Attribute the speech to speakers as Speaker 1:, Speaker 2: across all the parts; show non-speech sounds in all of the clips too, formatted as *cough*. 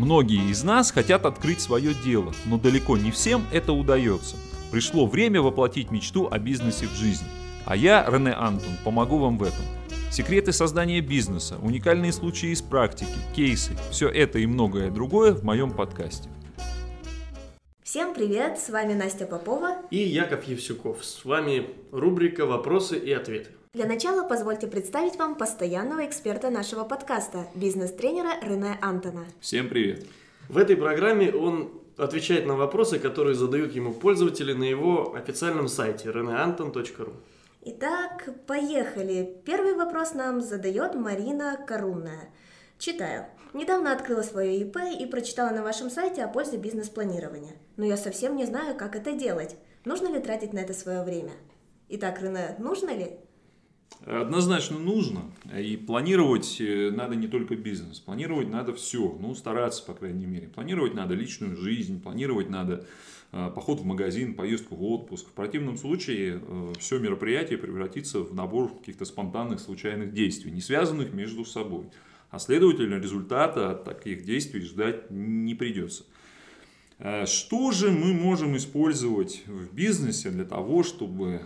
Speaker 1: Многие из нас хотят открыть свое дело, но далеко не всем это удается. Пришло время воплотить мечту о бизнесе в жизнь. А я, Рене Антон, помогу вам в этом. Секреты создания бизнеса, уникальные случаи из практики, кейсы – все это и многое другое в моем подкасте.
Speaker 2: Всем привет, с вами Настя Попова
Speaker 3: и Яков Евсюков. С вами рубрика «Вопросы и ответы».
Speaker 2: Для начала позвольте представить вам постоянного эксперта нашего подкаста, бизнес-тренера Рене Антона.
Speaker 1: Всем привет!
Speaker 3: В этой программе он отвечает на вопросы, которые задают ему пользователи на его официальном сайте reneanton.ru.
Speaker 2: Итак, поехали. Первый вопрос нам задает Марина Корунная. Читаю. Недавно открыла свое ИП и прочитала на вашем сайте о пользе бизнес-планирования. Но я совсем не знаю, как это делать. Нужно ли тратить на это свое время? Итак, Рене, нужно ли?
Speaker 1: Однозначно нужно. И планировать э, надо не только бизнес. Планировать надо все. Ну, стараться, по крайней мере. Планировать надо личную жизнь, планировать надо э, поход в магазин, поездку в отпуск. В противном случае э, все мероприятие превратится в набор каких-то спонтанных случайных действий, не связанных между собой. А следовательно, результата от таких действий ждать не придется. Что же мы можем использовать в бизнесе для того, чтобы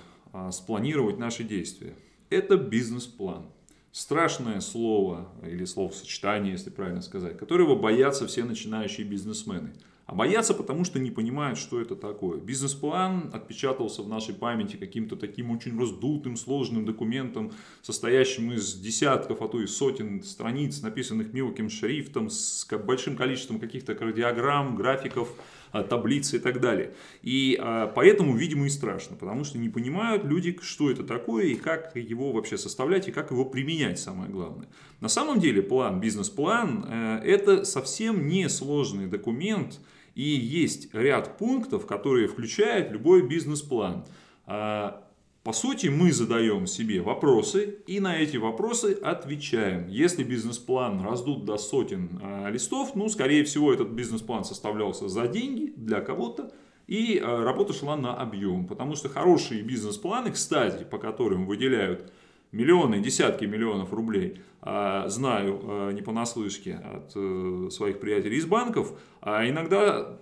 Speaker 1: спланировать наши действия? Это бизнес-план. Страшное слово или словосочетание, если правильно сказать, которого боятся все начинающие бизнесмены. А боятся, потому что не понимают, что это такое. Бизнес-план отпечатался в нашей памяти каким-то таким очень раздутым, сложным документом, состоящим из десятков, а то и сотен страниц, написанных мелким шрифтом, с большим количеством каких-то кардиограмм, графиков, таблицы и так далее. И а, поэтому, видимо, и страшно, потому что не понимают люди, что это такое и как его вообще составлять и как его применять, самое главное. На самом деле план, бизнес-план, э, это совсем не сложный документ, и есть ряд пунктов, которые включает любой бизнес-план. А, по сути, мы задаем себе вопросы и на эти вопросы отвечаем. Если бизнес-план раздут до сотен э, листов, ну, скорее всего, этот бизнес-план составлялся за деньги для кого-то, и э, работа шла на объем. Потому что хорошие бизнес-планы, кстати, по которым выделяют миллионы, десятки миллионов рублей, э, знаю не понаслышке от э, своих приятелей из банков, а иногда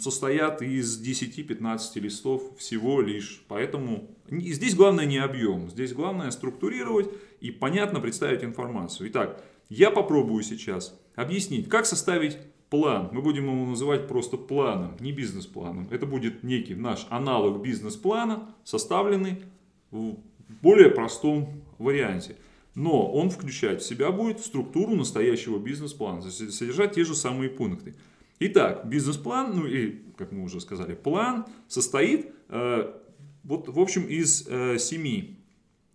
Speaker 1: состоят из 10-15 листов всего лишь. Поэтому здесь главное не объем, здесь главное структурировать и понятно представить информацию. Итак, я попробую сейчас объяснить, как составить план. Мы будем его называть просто планом, не бизнес-планом. Это будет некий наш аналог бизнес-плана, составленный в более простом варианте. Но он включать в себя будет структуру настоящего бизнес-плана, содержать те же самые пункты. Итак, бизнес-план, ну и, как мы уже сказали, план состоит, э, вот, в общем, из э, семи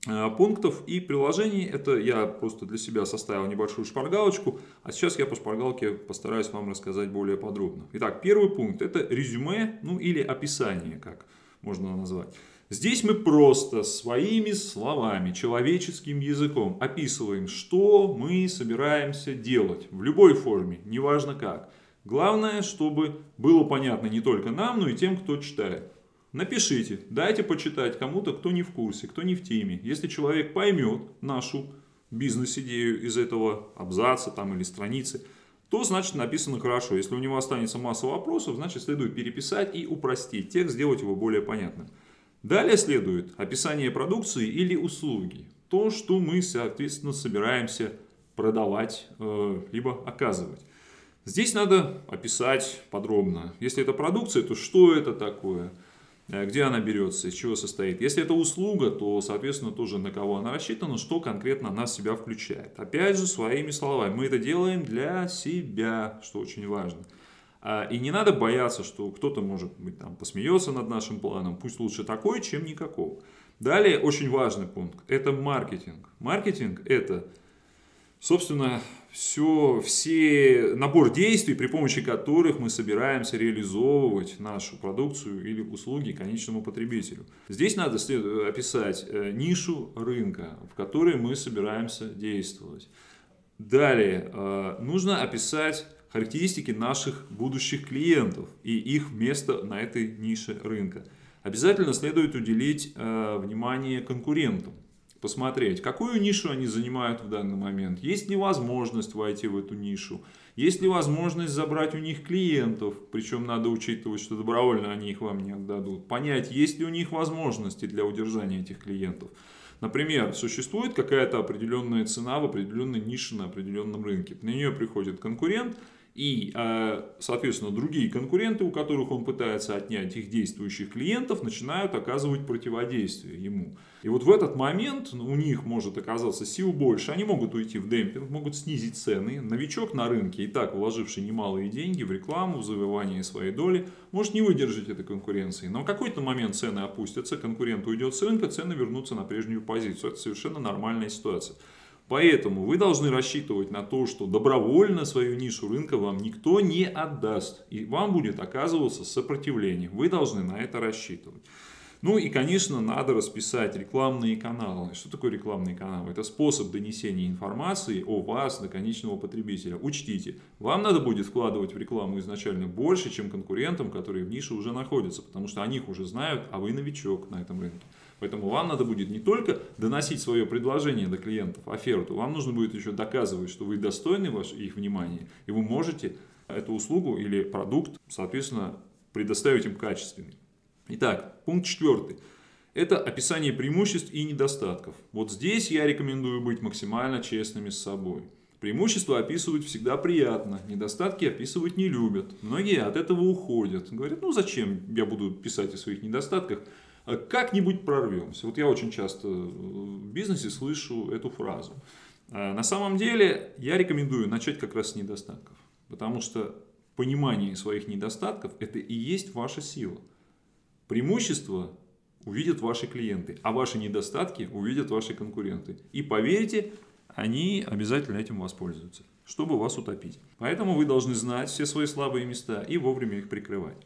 Speaker 1: э, пунктов и приложений. Это я просто для себя составил небольшую шпаргалочку, а сейчас я по шпаргалке постараюсь вам рассказать более подробно. Итак, первый пункт это резюме, ну или описание, как можно назвать. Здесь мы просто своими словами, человеческим языком описываем, что мы собираемся делать в любой форме, неважно как. Главное, чтобы было понятно не только нам, но и тем, кто читает. Напишите, дайте почитать кому-то, кто не в курсе, кто не в теме. Если человек поймет нашу бизнес-идею из этого абзаца там, или страницы, то значит написано хорошо. Если у него останется масса вопросов, значит следует переписать и упростить текст, сделать его более понятным. Далее следует описание продукции или услуги. То, что мы, соответственно, собираемся продавать, э, либо оказывать. Здесь надо описать подробно. Если это продукция, то что это такое, э, где она берется, из чего состоит. Если это услуга, то, соответственно, тоже на кого она рассчитана, что конкретно она в себя включает. Опять же, своими словами, мы это делаем для себя, что очень важно. А, и не надо бояться, что кто-то, может быть, там, посмеется над нашим планом, пусть лучше такой, чем никакого. Далее, очень важный пункт, это маркетинг. Маркетинг – это собственно, все, все набор действий, при помощи которых мы собираемся реализовывать нашу продукцию или услуги конечному потребителю. Здесь надо описать э, нишу рынка, в которой мы собираемся действовать. Далее, э, нужно описать характеристики наших будущих клиентов и их место на этой нише рынка. Обязательно следует уделить э, внимание конкурентам посмотреть, какую нишу они занимают в данный момент, есть ли возможность войти в эту нишу, Есть ли возможность забрать у них клиентов, причем надо учитывать, что добровольно они их вам не отдадут. Понять, есть ли у них возможности для удержания этих клиентов. Например, существует какая-то определенная цена в определенной нише на определенном рынке. На нее приходит конкурент, и, э, соответственно, другие конкуренты, у которых он пытается отнять их действующих клиентов, начинают оказывать противодействие ему. И вот в этот момент у них может оказаться сил больше, они могут уйти в демпинг, могут снизить цены. Новичок на рынке, и так вложивший немалые деньги в рекламу, в завоевание своей доли, может не выдержать этой конкуренции. Но в какой-то момент цены опустятся, конкурент уйдет с рынка, цены вернутся на прежнюю позицию. Это совершенно нормальная ситуация. Поэтому вы должны рассчитывать на то, что добровольно свою нишу рынка вам никто не отдаст. И вам будет оказываться сопротивление. Вы должны на это рассчитывать. Ну и, конечно, надо расписать рекламные каналы. Что такое рекламные каналы? Это способ донесения информации о вас до конечного потребителя. Учтите, вам надо будет вкладывать в рекламу изначально больше, чем конкурентам, которые в нише уже находятся, потому что о них уже знают, а вы новичок на этом рынке. Поэтому вам надо будет не только доносить свое предложение до клиентов, оферту, вам нужно будет еще доказывать, что вы достойны их внимания, и вы можете эту услугу или продукт, соответственно, предоставить им качественный. Итак, пункт четвертый. Это описание преимуществ и недостатков. Вот здесь я рекомендую быть максимально честными с собой. Преимущества описывать всегда приятно, недостатки описывать не любят. Многие от этого уходят. Говорят, ну зачем я буду писать о своих недостатках, как-нибудь прорвемся. Вот я очень часто в бизнесе слышу эту фразу. А на самом деле я рекомендую начать как раз с недостатков. Потому что понимание своих недостатков – это и есть ваша сила. Преимущества увидят ваши клиенты, а ваши недостатки увидят ваши конкуренты. И поверьте, они обязательно этим воспользуются, чтобы вас утопить. Поэтому вы должны знать все свои слабые места и вовремя их прикрывать.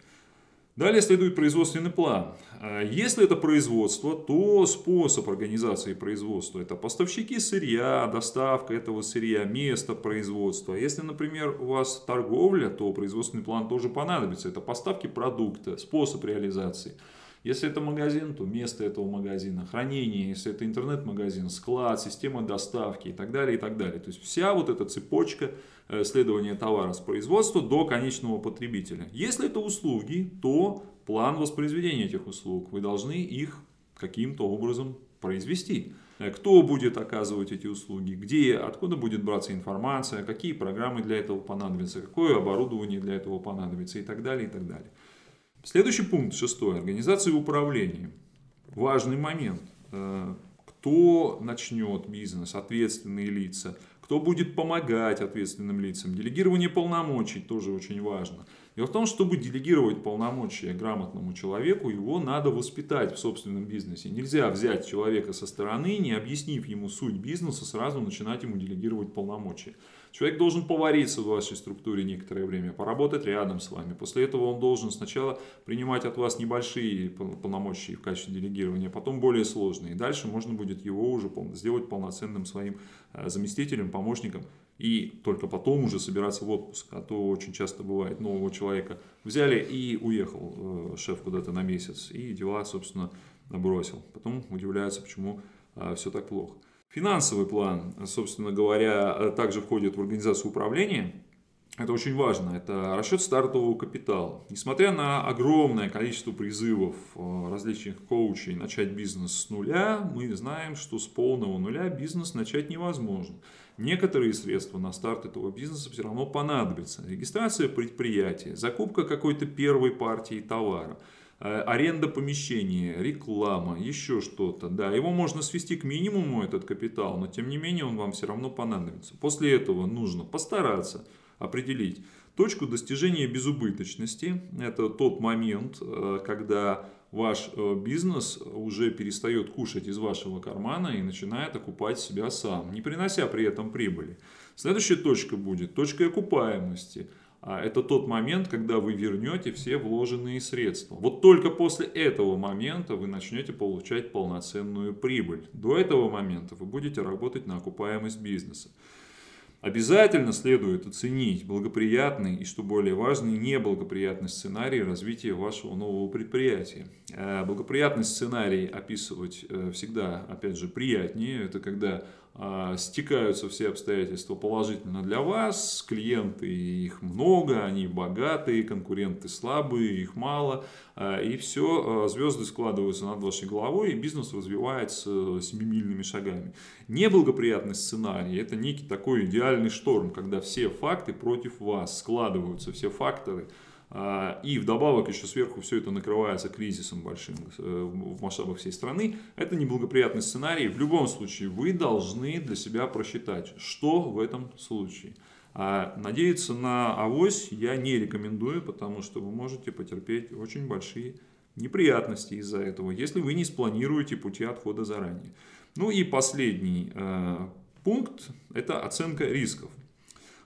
Speaker 1: Далее следует производственный план. А если это производство, то способ организации производства – это поставщики сырья, доставка этого сырья, место производства. Если, например, у вас торговля, то производственный план тоже понадобится. Это поставки продукта, способ реализации – если это магазин, то место этого магазина, хранение, если это интернет-магазин, склад, система доставки и так далее, и так далее. То есть вся вот эта цепочка э, следования товара с производства до конечного потребителя. Если это услуги, то план воспроизведения этих услуг. Вы должны их каким-то образом произвести. Э, кто будет оказывать эти услуги, где, откуда будет браться информация, какие программы для этого понадобятся, какое оборудование для этого понадобится и так далее, и так далее. Следующий пункт, шестой. Организация управления. Важный момент. Э, кто начнет бизнес, ответственные лица, кто будет помогать ответственным лицам. Делегирование полномочий тоже очень важно. Дело в том, чтобы делегировать полномочия грамотному человеку, его надо воспитать в собственном бизнесе. Нельзя взять человека со стороны, не объяснив ему суть бизнеса, сразу начинать ему делегировать полномочия. Человек должен повариться в вашей структуре некоторое время, поработать рядом с вами. После этого он должен сначала принимать от вас небольшие полномочия в качестве делегирования, а потом более сложные. И дальше можно будет его уже сделать полноценным своим э, заместителем, помощником. И только потом уже собираться в отпуск. А то очень часто бывает нового человека взяли и уехал э, шеф куда-то на месяц. И дела, собственно, бросил. Потом удивляются, почему э, все так плохо. Финансовый план, собственно говоря, также входит в организацию управления. Это очень важно. Это расчет стартового капитала. Несмотря на огромное количество призывов э, различных коучей начать бизнес с нуля, мы знаем, что с полного нуля бизнес начать невозможно. Некоторые средства на старт этого бизнеса все равно понадобятся. Регистрация предприятия, закупка какой-то первой партии товара – аренда помещения, реклама, еще что-то. Да, его можно свести к минимуму, этот капитал, но тем не менее он вам все равно понадобится. После этого нужно постараться определить точку достижения безубыточности. Это тот момент, э, когда ваш э, бизнес уже перестает кушать из вашего кармана и начинает окупать себя сам, не принося при этом прибыли. Следующая точка будет точка окупаемости – это тот момент, когда вы вернете все вложенные средства. Вот только после этого момента вы начнете получать полноценную прибыль. До этого момента вы будете работать на окупаемость бизнеса. Обязательно следует оценить благоприятный и, что более важно, неблагоприятный сценарий развития вашего нового предприятия. Э, благоприятный сценарий описывать э, всегда, опять же, приятнее. Это когда а, стекаются все обстоятельства положительно для вас, клиенты их много, они богатые, конкуренты слабые, их мало, а, и все, а, звезды складываются над вашей головой, и бизнес развивается семимильными шагами. Неблагоприятный сценарий – это некий такой идеальный шторм, когда все факты против вас складываются, все факторы – а, и вдобавок еще сверху все это накрывается кризисом большим э, в масштабах всей страны. Это неблагоприятный сценарий. В любом случае вы должны для себя просчитать, что в этом случае. А надеяться на авось я не рекомендую, потому что вы можете потерпеть очень большие неприятности из-за этого, если вы не спланируете пути отхода заранее. Ну и последний э, пункт – это оценка рисков.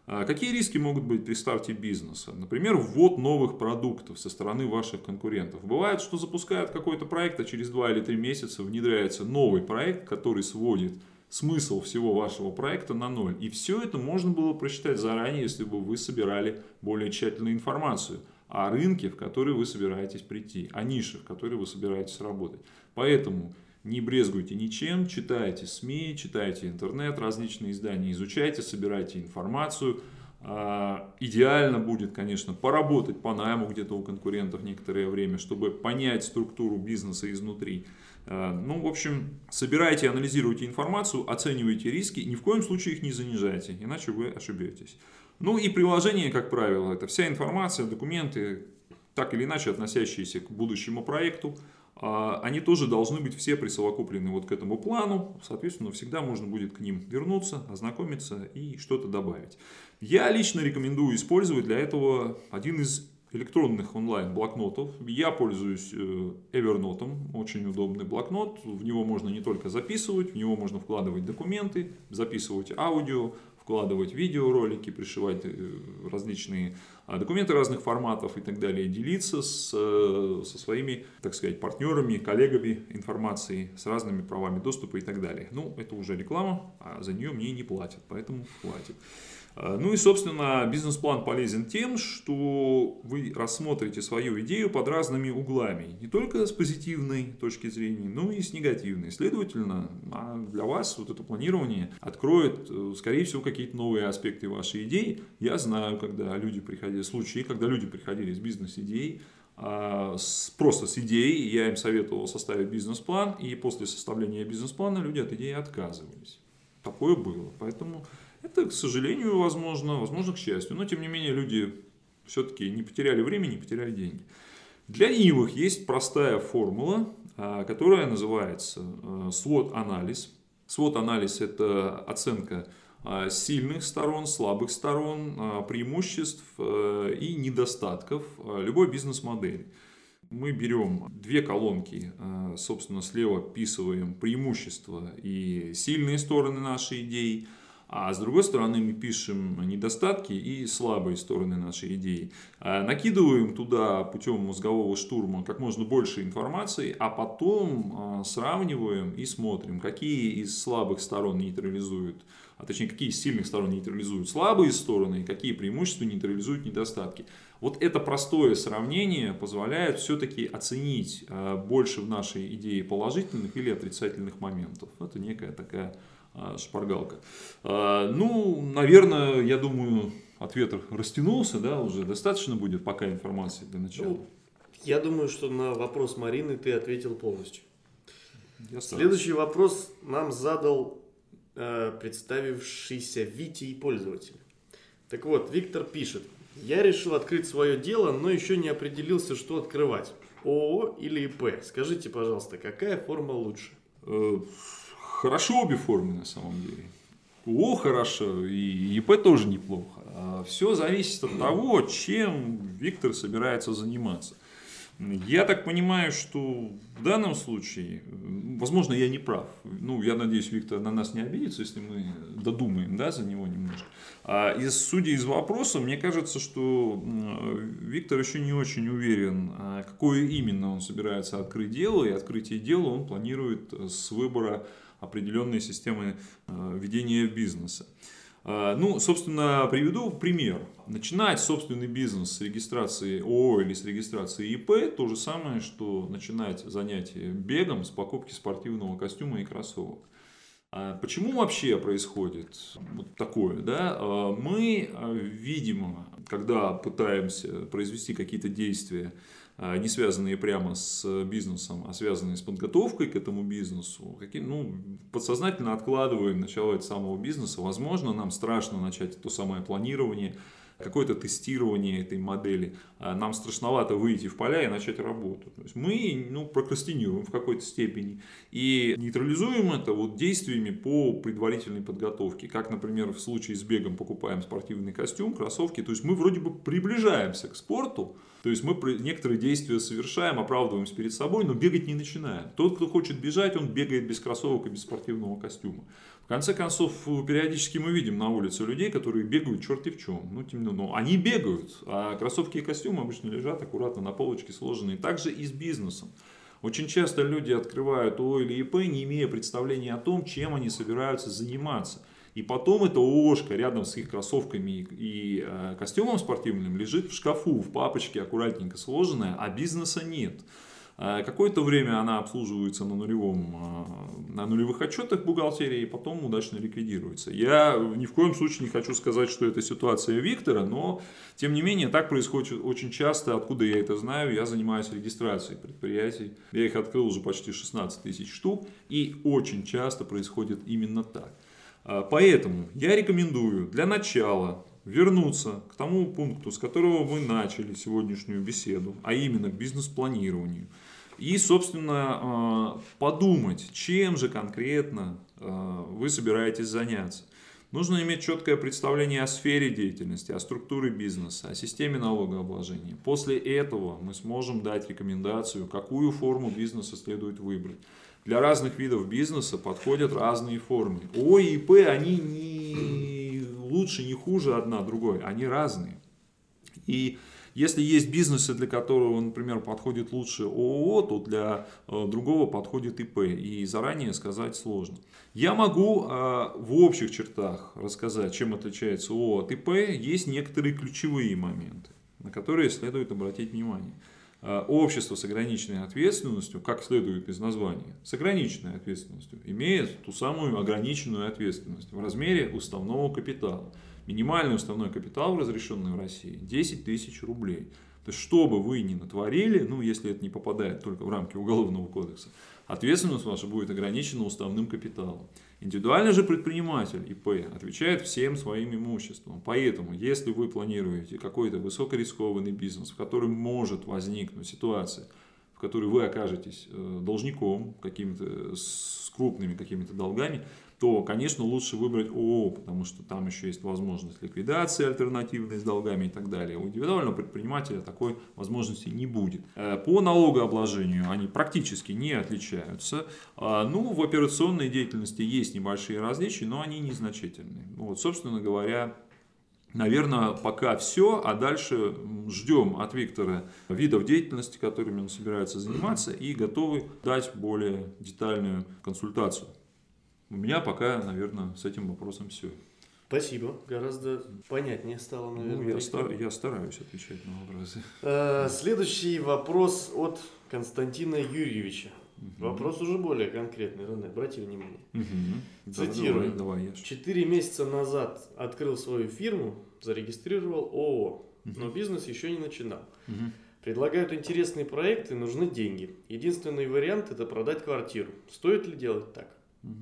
Speaker 1: А какие риски могут быть при старте бизнеса? Например, ввод новых продуктов со стороны ваших конкурентов. Бывает, что запускают какой-то проект, а через 2 или 3 месяца внедряется новый проект, который сводит смысл всего вашего проекта на ноль. И все это можно было просчитать заранее, если бы вы собирали более тщательную информацию о рынке, в который вы собираетесь прийти, о нише, в которой вы собираетесь работать. Поэтому не брезгуйте ничем, читайте СМИ, читайте интернет, различные издания, изучайте, собирайте информацию. А, идеально будет, конечно, поработать по найму где-то у конкурентов некоторое время, чтобы понять структуру бизнеса изнутри. А, ну, в общем, собирайте, анализируйте информацию, оценивайте риски, ни в коем случае их не занижайте, иначе вы ошибетесь. Ну и приложение, как правило, это вся информация, документы, так или иначе относящиеся к будущему проекту, они тоже должны быть все присовокуплены вот к этому плану. Соответственно, всегда можно будет к ним вернуться, ознакомиться и что-то добавить. Я лично рекомендую использовать для этого один из электронных онлайн-блокнотов. Я пользуюсь э, Evernote, очень удобный блокнот. В него можно не только записывать, в него можно вкладывать документы, записывать аудио, вкладывать видеоролики, пришивать э, различные а, документы разных форматов и так далее, делиться с, э, со своими, так сказать, партнерами, коллегами информацией, с разными правами доступа и так далее. Ну, это уже реклама, а за нее мне не платят, поэтому хватит. А, ну и, собственно, бизнес-план полезен тем, что вы рассмотрите свою идею под разными углами. Не только с позитивной точки зрения, но и с негативной. Следовательно, а для вас вот это планирование откроет, э, скорее всего, какие-то новые аспекты вашей идеи. Я знаю, когда люди приходили, случаи, когда люди приходили с бизнес-идеей, а, просто с идеей, я им советовал составить бизнес-план, и после составления бизнес-плана люди от идеи отказывались. Такое было. Поэтому это, к сожалению, возможно, возможно, к счастью. Но, тем не менее, люди все-таки не потеряли время, не потеряли деньги. Для ленивых есть простая формула, а, которая называется а, SWOT-анализ. SWOT-анализ – это оценка а, сильных сторон, слабых сторон, преимуществ и недостатков любой бизнес-модели. Мы берем две колонки, собственно, слева вписываем преимущества и сильные стороны нашей идеи – а с другой стороны мы пишем недостатки и слабые стороны нашей идеи. А накидываем туда путем мозгового штурма как можно больше информации, а потом а, сравниваем и смотрим, какие из слабых сторон нейтрализуют, а точнее какие из сильных сторон нейтрализуют слабые стороны, и какие преимущества нейтрализуют недостатки. Вот это простое сравнение позволяет все-таки оценить а, больше в нашей идее положительных или отрицательных моментов. Это некая такая шпаргалка. А, ну, наверное, я думаю, ответ растянулся, да, уже достаточно будет пока информации для начала. Ну,
Speaker 3: я думаю, что на вопрос Марины ты ответил полностью. Я Следующий вопрос нам задал э, представившийся Витей пользователь. Так вот, Виктор пишет. Я решил открыть свое дело, но еще не определился, что открывать. ООО или ИП. Скажите, пожалуйста, какая форма лучше?
Speaker 1: Хорошо обе формы на самом деле. О, хорошо, и ИП тоже неплохо. А Все зависит от того, чем Виктор собирается заниматься. Я так понимаю, что в данном случае, возможно, я не прав. Ну, я надеюсь, Виктор на нас не обидится, если мы додумаем да, за него немножко. А из, судя из вопроса, мне кажется, что Виктор еще не очень уверен, а какое именно он собирается открыть дело. И открытие дела он планирует с выбора определенные системы э, ведения бизнеса. Э, ну, собственно, приведу пример. Начинать собственный бизнес с регистрации ООО или с регистрации ИП – то же самое, что начинать занятие бегом с покупки спортивного костюма и кроссовок. А почему вообще происходит вот такое? Да? А, мы, видимо, когда пытаемся произвести какие-то действия, не связанные прямо с бизнесом, а связанные с подготовкой к этому бизнесу, какие, ну, подсознательно откладываем начало этого самого бизнеса. Возможно, нам страшно начать то самое планирование, какое-то тестирование этой модели, а нам страшновато выйти в поля и начать работу. То есть мы ну, прокрастинируем в какой-то степени и нейтрализуем это вот действиями по предварительной подготовке. Как, например, в случае с бегом покупаем спортивный костюм, кроссовки. То есть мы вроде бы приближаемся к спорту, то есть мы некоторые действия совершаем, оправдываемся перед собой, но бегать не начинаем. Тот, кто хочет бежать, он бегает без кроссовок и без спортивного костюма. В конце концов, периодически мы видим на улице людей, которые бегают черти в чем. Ну, тем не менее, они бегают, а кроссовки и костюмы обычно лежат аккуратно на полочке сложенные. Также и с бизнесом. Очень часто люди открывают ООО или ИП, не имея представления о том, чем они собираются заниматься. И потом эта ООшка рядом с их кроссовками и э, костюмом спортивным лежит в шкафу, в папочке аккуратненько сложенная, а бизнеса нет. Э, какое-то время она обслуживается на, нулевом, э, на нулевых отчетах бухгалтерии и потом удачно ликвидируется. Я ни в коем случае не хочу сказать, что это ситуация Виктора, но тем не менее так происходит очень часто. Откуда я это знаю? Я занимаюсь регистрацией предприятий. Я их открыл уже почти 16 тысяч штук и очень часто происходит именно так. Э, поэтому я рекомендую для начала вернуться к тому пункту, с которого мы начали сегодняшнюю беседу, а именно к бизнес-планированию – и, собственно, а, подумать, чем же конкретно а, вы собираетесь заняться. Нужно иметь четкое представление о сфере деятельности, о структуре бизнеса, о системе налогообложения. После этого мы сможем дать рекомендацию, какую форму бизнеса следует выбрать. Для разных видов бизнеса подходят разные формы. О и П, они не лучше, не хуже одна другой, они разные. И если есть бизнесы, для которого, например, подходит лучше ООО, то для э, другого подходит ИП. И заранее сказать сложно. Я могу э, в общих чертах рассказать, чем отличается ООО от ИП. Есть некоторые ключевые моменты, на которые следует обратить внимание э, общество с ограниченной ответственностью, как следует из названия, с ограниченной ответственностью, имеет ту самую ограниченную ответственность в размере уставного капитала. Минимальный уставной капитал, разрешенный в России, 10 тысяч рублей. То есть, что бы вы ни натворили, ну, если это не попадает только в рамки Уголовного кодекса, ответственность ваша будет ограничена уставным капиталом. Индивидуальный же предприниматель ИП отвечает всем своим имуществом. Поэтому, если вы планируете какой-то высокорискованный бизнес, в котором может возникнуть ситуация, в которой вы окажетесь э, должником каким-то с крупными какими-то долгами, то, конечно, лучше выбрать ООО, потому что там еще есть возможность ликвидации альтернативной с долгами и так далее. У индивидуального предпринимателя такой возможности не будет. Э, по налогообложению они практически не отличаются. А, ну, в операционной деятельности есть небольшие различия, но они незначительные. Вот, собственно говоря, Наверное, пока все, а дальше ждем от Виктора видов деятельности, которыми он собирается заниматься, и готовы дать более детальную консультацию. У меня пока, наверное, с этим вопросом все.
Speaker 3: Спасибо. Гораздо понятнее стало, ну, наверное.
Speaker 1: Ну, я, стар, я стараюсь отвечать на вопросы.
Speaker 3: Э, следующий вопрос от Константина Юрьевича. Угу. Вопрос уже более конкретный, Рене, обрати внимание.
Speaker 1: Угу.
Speaker 3: Цитирую. Давай, давай, Четыре месяца назад открыл свою фирму, зарегистрировал ООО, угу. но бизнес еще не начинал. Угу. Предлагают интересные проекты, нужны деньги. Единственный вариант это продать квартиру. Стоит ли делать так? Угу.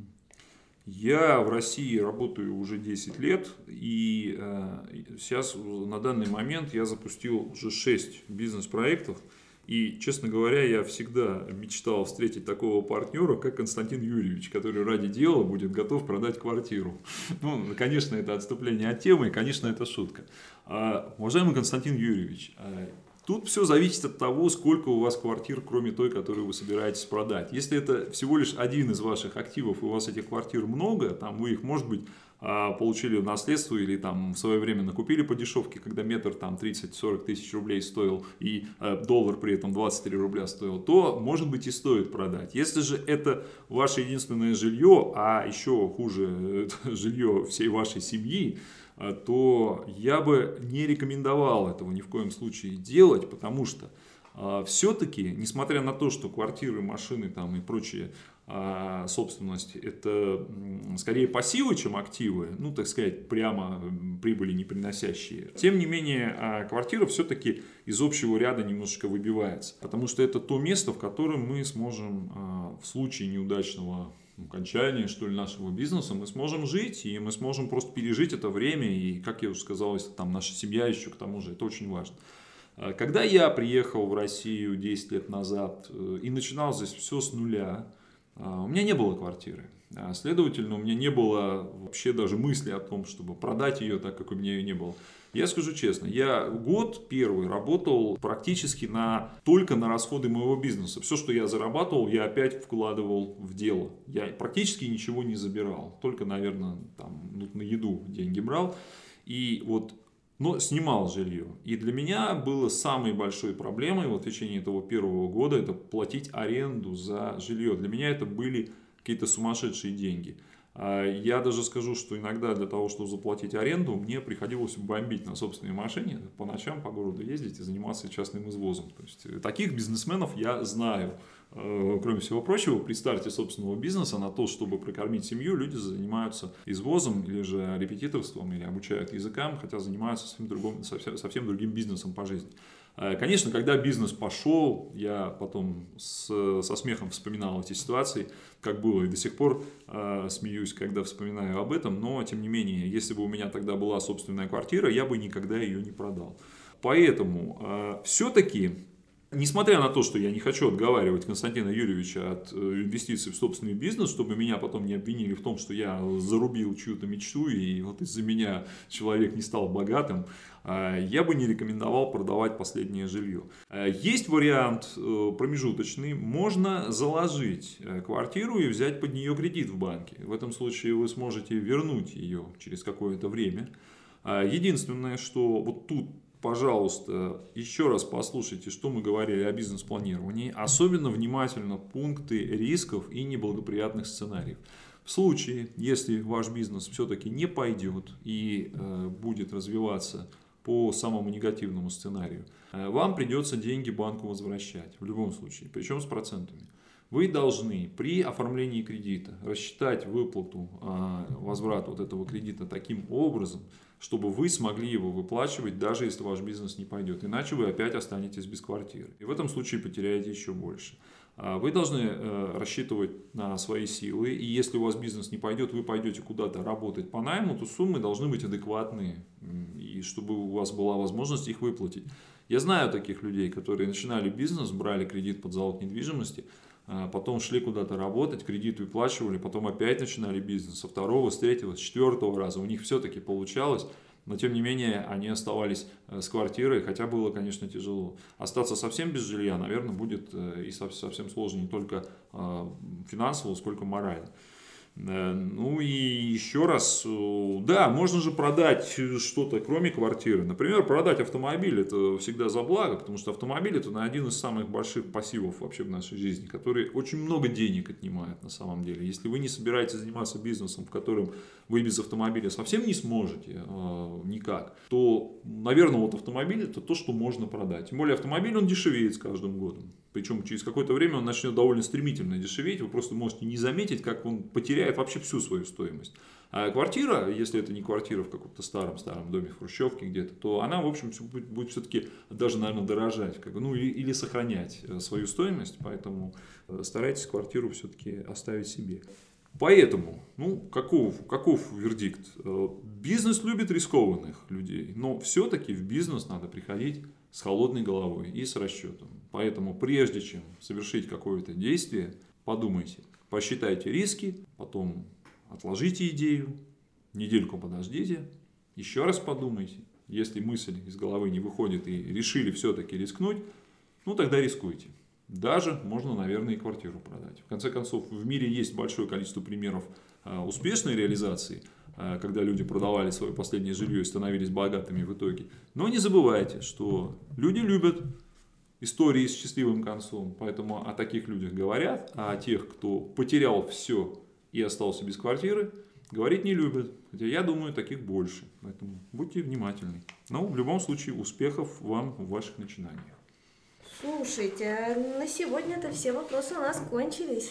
Speaker 1: Я в России работаю уже 10 лет, и э, сейчас на данный момент я запустил уже 6 бизнес-проектов. И, честно говоря, я всегда мечтал встретить такого партнера, как Константин Юрьевич, который ради дела будет готов продать квартиру. *laughs* Ну, конечно, это отступление от темы, и, конечно, это шутка. А, уважаемый Константин Юрьевич, а, Тут все зависит от того, сколько у вас квартир, кроме той, которую вы собираетесь продать. Если это всего лишь один из ваших активов, и у вас этих квартир много, там вы их, может быть, а, получили в наследство или там в свое время накупили по дешевке, когда метр там 30-40 тысяч рублей стоил и а, доллар при этом 23 рубля стоил, то может быть и стоит продать. Если же это ваше единственное жилье, а еще хуже *laughs* жилье всей вашей семьи, то я бы не рекомендовал этого ни в коем случае делать, потому что а, все-таки, несмотря на то, что квартиры, машины там и прочие а, собственность это скорее пассивы, чем активы, ну, так сказать, прямо прибыли не приносящие. Тем не менее, квартира все-таки из общего ряда немножечко выбивается, потому что это то место, в котором мы сможем в случае неудачного окончания, что ли, нашего бизнеса, мы сможем жить, и мы сможем просто пережить это время, и, как я уже сказал, если там наша семья еще к тому же, это очень важно. Когда я приехал в Россию 10 лет назад э, и начинал здесь все с нуля, а, у меня не было квартиры. А, следовательно, у меня не было вообще даже мысли о том, чтобы продать ее, так как у меня ее не было. Я скажу честно, я год первый работал практически на, только на расходы моего бизнеса. Все, что я зарабатывал, я опять вкладывал в дело. Я практически ничего не забирал. Только, наверное, там, ну, на еду деньги брал. И вот но снимал жилье. И для меня было самой большой проблемой вот в течение этого первого года это платить аренду за жилье. Для меня это были какие-то сумасшедшие деньги. А я даже скажу, что иногда для того, чтобы заплатить аренду, мне приходилось бомбить на собственной машине, по ночам по городу ездить и заниматься частным извозом. То есть, э, таких бизнесменов я знаю. Э, кроме всего прочего, при старте собственного бизнеса на то, чтобы прокормить семью, люди занимаются извозом или же репетиторством, или обучают языкам, хотя занимаются совсем, другим, совсем, совсем другим бизнесом по жизни. Э, конечно, когда бизнес пошел, я потом с, со смехом вспоминал эти ситуации, как было, и до сих пор э, смеюсь, когда вспоминаю об этом, но тем не менее, если бы у меня тогда была собственная квартира, я бы никогда ее не продал. Поэтому э, все-таки Несмотря на то, что я не хочу отговаривать Константина Юрьевича от э, инвестиций в собственный бизнес, чтобы меня потом не обвинили в том, что я зарубил чью-то мечту, и вот из-за меня человек не стал богатым, а, я бы не рекомендовал продавать последнее жилье. А, есть вариант э, промежуточный. Можно заложить э, квартиру и взять под нее кредит в банке. В этом случае вы сможете вернуть ее через какое-то время. Единственное, что вот тут пожалуйста, еще раз послушайте, что мы говорили о бизнес-планировании, особенно внимательно пункты рисков и неблагоприятных сценариев. В случае, если ваш бизнес все-таки не пойдет и э, будет развиваться по самому негативному сценарию, э, вам придется деньги банку возвращать в любом случае, причем с процентами. Вы должны при оформлении кредита рассчитать выплату, э, возврат вот этого кредита таким образом, чтобы вы смогли его выплачивать, даже если ваш бизнес не пойдет. Иначе вы опять останетесь без квартиры. И в этом случае потеряете еще больше. А вы должны э, рассчитывать на свои силы, и если у вас бизнес не пойдет, вы пойдете куда-то работать по найму, то суммы должны быть адекватные, и чтобы у вас была возможность их выплатить. Я знаю таких людей, которые начинали бизнес, брали кредит под залог недвижимости, а потом шли куда-то работать, кредит выплачивали, потом опять начинали бизнес, со второго, с третьего, с четвертого раза. У них все-таки получалось, но тем не менее они оставались э, с квартирой, хотя было, конечно, тяжело. Остаться совсем без жилья, наверное, будет э, и совсем сложно не только а, финансово, сколько морально. Э, ну и еще раз, э, да, можно же продать что-то кроме квартиры. Например, продать автомобиль это всегда за благо, потому что автомобиль это один из самых больших пассивов вообще в нашей жизни, который очень много денег отнимает на самом деле. Если вы не собираетесь заниматься бизнесом, в котором вы без автомобиля совсем не сможете э, никак, то, наверное, вот автомобиль это то, что можно продать. Тем более автомобиль он дешевеет с каждым годом. Причем через какое-то время он начнет довольно стремительно дешеветь. Вы просто можете не заметить, как он потеряет вообще всю свою стоимость. А квартира, если это не квартира в каком-то старом-старом доме в Хрущевке где-то, то она, в общем, будет, все-таки даже, наверное, дорожать. Как ну, или, или сохранять э, свою стоимость. Поэтому э, старайтесь квартиру все-таки оставить себе. Поэтому, ну, каков, каков вердикт? Э, бизнес любит рискованных людей, но все-таки в бизнес надо приходить с холодной головой и с расчетом. Поэтому прежде чем совершить какое-то действие, подумайте, посчитайте риски, потом отложите идею, недельку подождите, еще раз подумайте. Если мысль из головы не выходит и решили все-таки рискнуть, ну тогда рискуйте. Даже можно, наверное, и квартиру продать. В конце концов, в мире есть большое количество примеров а, успешной реализации – когда люди продавали свое последнее жилье и становились богатыми в итоге. Но не забывайте, что люди любят истории с счастливым концом, поэтому о таких людях говорят, а о тех, кто потерял все и остался без квартиры, говорить не любят. Хотя я думаю, таких больше. Поэтому будьте внимательны. Но в любом случае успехов вам в ваших начинаниях.
Speaker 2: Слушайте, а на сегодня-то все вопросы у нас кончились.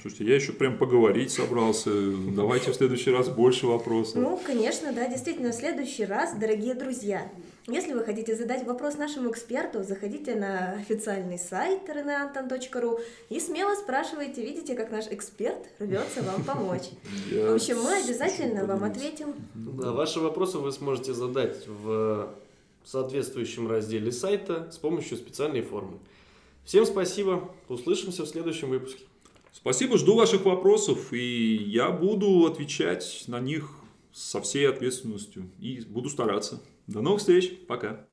Speaker 1: Слушайте, я еще прям поговорить собрался. Давайте в следующий раз больше вопросов.
Speaker 2: Ну, конечно, да, действительно, в следующий раз, дорогие друзья, если вы хотите задать вопрос нашему эксперту, заходите на официальный сайт reneanton.ru и смело спрашивайте, видите, как наш эксперт рвется вам *laughs* помочь. В общем, мы обязательно вам ответим.
Speaker 3: Да, ваши вопросы вы сможете задать в соответствующем разделе сайта с помощью специальной формы. Всем спасибо, услышимся в следующем выпуске.
Speaker 1: Спасибо, жду ваших вопросов, и я буду отвечать на них со всей ответственностью и буду стараться. До новых встреч, пока.